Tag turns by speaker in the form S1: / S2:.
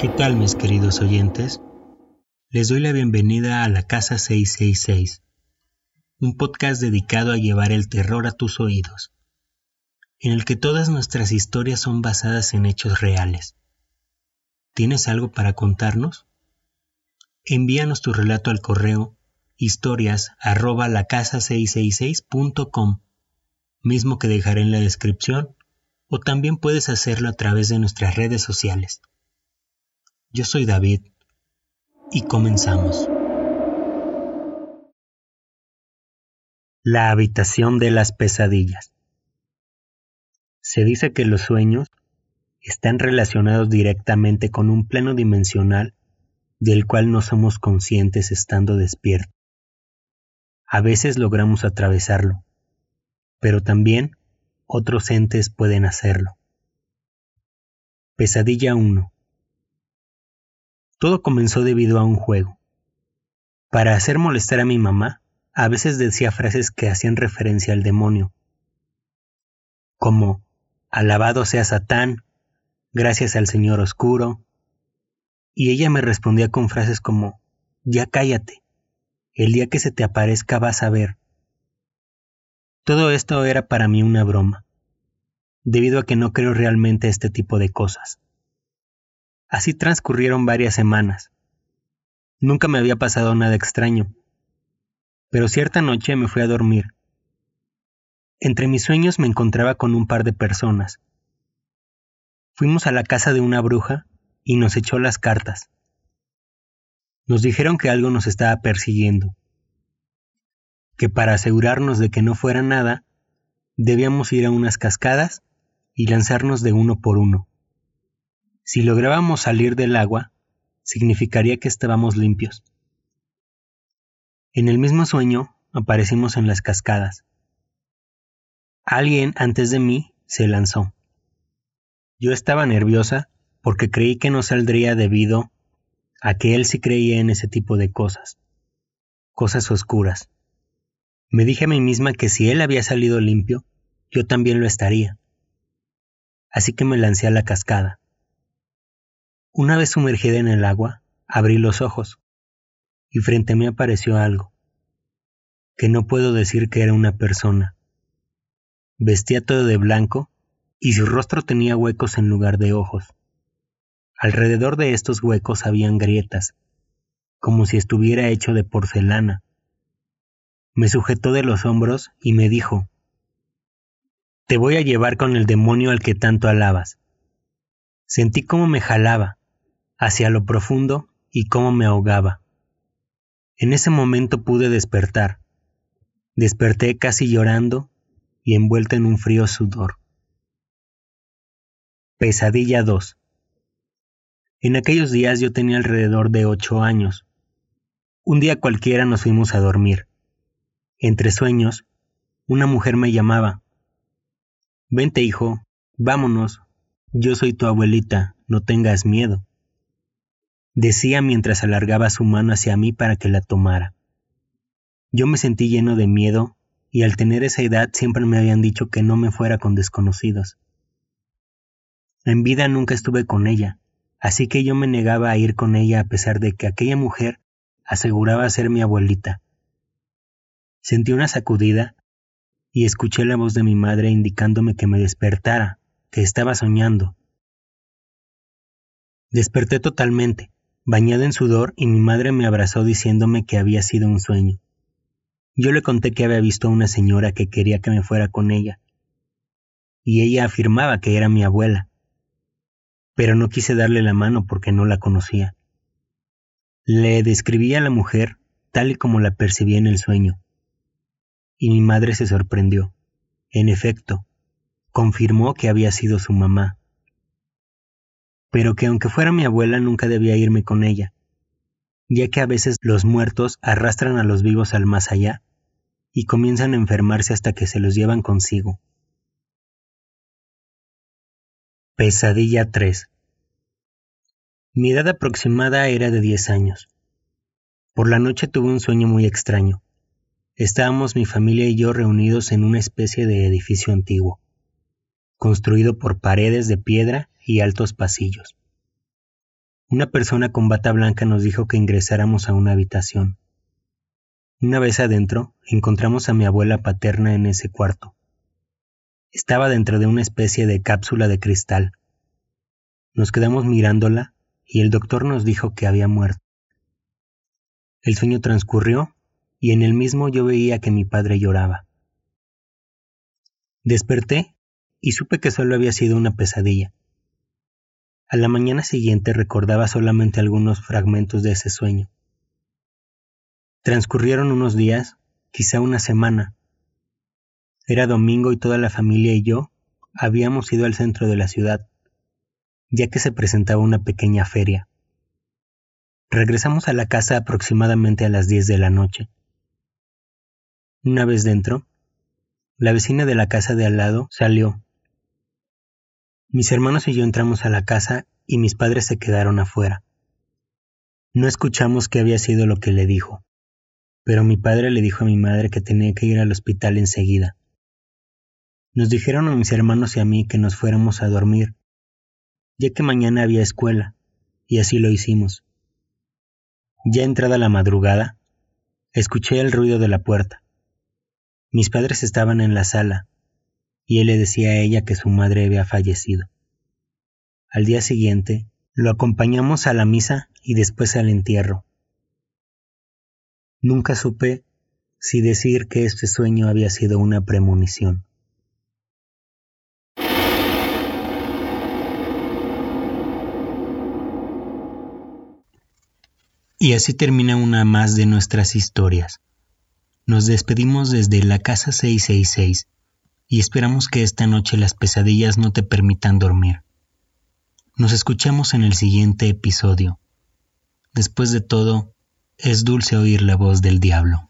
S1: ¿Qué tal mis queridos oyentes? Les doy la bienvenida a la Casa 666, un podcast dedicado a llevar el terror a tus oídos, en el que todas nuestras historias son basadas en hechos reales. ¿Tienes algo para contarnos? Envíanos tu relato al correo historias arroba la casa 666.com, mismo que dejaré en la descripción, o también puedes hacerlo a través de nuestras redes sociales. Yo soy David y comenzamos. La habitación de las pesadillas. Se dice que los sueños están relacionados directamente con un plano dimensional del cual no somos conscientes estando despiertos. A veces logramos atravesarlo, pero también otros entes pueden hacerlo. Pesadilla 1 todo comenzó debido a un juego. Para hacer molestar a mi mamá, a veces decía frases que hacían referencia al demonio, como Alabado sea Satán, gracias al Señor Oscuro, y ella me respondía con frases como Ya cállate, el día que se te aparezca vas a ver. Todo esto era para mí una broma, debido a que no creo realmente este tipo de cosas. Así transcurrieron varias semanas. Nunca me había pasado nada extraño. Pero cierta noche me fui a dormir. Entre mis sueños me encontraba con un par de personas. Fuimos a la casa de una bruja y nos echó las cartas. Nos dijeron que algo nos estaba persiguiendo, que para asegurarnos de que no fuera nada, debíamos ir a unas cascadas y lanzarnos de uno por uno. Si lográbamos salir del agua, significaría que estábamos limpios. En el mismo sueño aparecimos en las cascadas. Alguien antes de mí se lanzó. Yo estaba nerviosa porque creí que no saldría debido a que él sí creía en ese tipo de cosas, cosas oscuras. Me dije a mí misma que si él había salido limpio, yo también lo estaría. Así que me lancé a la cascada. Una vez sumergida en el agua, abrí los ojos, y frente a mí apareció algo, que no puedo decir que era una persona. Vestía todo de blanco, y su rostro tenía huecos en lugar de ojos. Alrededor de estos huecos habían grietas, como si estuviera hecho de porcelana. Me sujetó de los hombros y me dijo, Te voy a llevar con el demonio al que tanto alabas. Sentí como me jalaba, hacia lo profundo y cómo me ahogaba. En ese momento pude despertar. Desperté casi llorando y envuelta en un frío sudor. Pesadilla 2. En aquellos días yo tenía alrededor de ocho años. Un día cualquiera nos fuimos a dormir. Entre sueños, una mujer me llamaba. Vente, hijo, vámonos. Yo soy tu abuelita, no tengas miedo decía mientras alargaba su mano hacia mí para que la tomara. Yo me sentí lleno de miedo, y al tener esa edad siempre me habían dicho que no me fuera con desconocidos. En vida nunca estuve con ella, así que yo me negaba a ir con ella a pesar de que aquella mujer aseguraba ser mi abuelita. Sentí una sacudida y escuché la voz de mi madre indicándome que me despertara, que estaba soñando. Desperté totalmente, bañada en sudor, y mi madre me abrazó diciéndome que había sido un sueño. Yo le conté que había visto a una señora que quería que me fuera con ella, y ella afirmaba que era mi abuela, pero no quise darle la mano porque no la conocía. Le describí a la mujer tal y como la percibí en el sueño, y mi madre se sorprendió. En efecto, confirmó que había sido su mamá pero que aunque fuera mi abuela nunca debía irme con ella, ya que a veces los muertos arrastran a los vivos al más allá y comienzan a enfermarse hasta que se los llevan consigo. Pesadilla 3 Mi edad aproximada era de 10 años. Por la noche tuve un sueño muy extraño. Estábamos mi familia y yo reunidos en una especie de edificio antiguo, construido por paredes de piedra y altos pasillos. Una persona con bata blanca nos dijo que ingresáramos a una habitación. Una vez adentro, encontramos a mi abuela paterna en ese cuarto. Estaba dentro de una especie de cápsula de cristal. Nos quedamos mirándola y el doctor nos dijo que había muerto. El sueño transcurrió y en el mismo yo veía que mi padre lloraba. Desperté y supe que solo había sido una pesadilla. A la mañana siguiente recordaba solamente algunos fragmentos de ese sueño. Transcurrieron unos días, quizá una semana. Era domingo y toda la familia y yo habíamos ido al centro de la ciudad, ya que se presentaba una pequeña feria. Regresamos a la casa aproximadamente a las diez de la noche. Una vez dentro, la vecina de la casa de al lado salió mis hermanos y yo entramos a la casa y mis padres se quedaron afuera. No escuchamos qué había sido lo que le dijo, pero mi padre le dijo a mi madre que tenía que ir al hospital enseguida. Nos dijeron a mis hermanos y a mí que nos fuéramos a dormir, ya que mañana había escuela, y así lo hicimos. Ya entrada la madrugada, escuché el ruido de la puerta. Mis padres estaban en la sala, y él le decía a ella que su madre había fallecido. Al día siguiente, lo acompañamos a la misa y después al entierro. Nunca supe si decir que este sueño había sido una premonición. Y así termina una más de nuestras historias. Nos despedimos desde la casa 666 y esperamos que esta noche las pesadillas no te permitan dormir. Nos escuchamos en el siguiente episodio. Después de todo, es dulce oír la voz del diablo.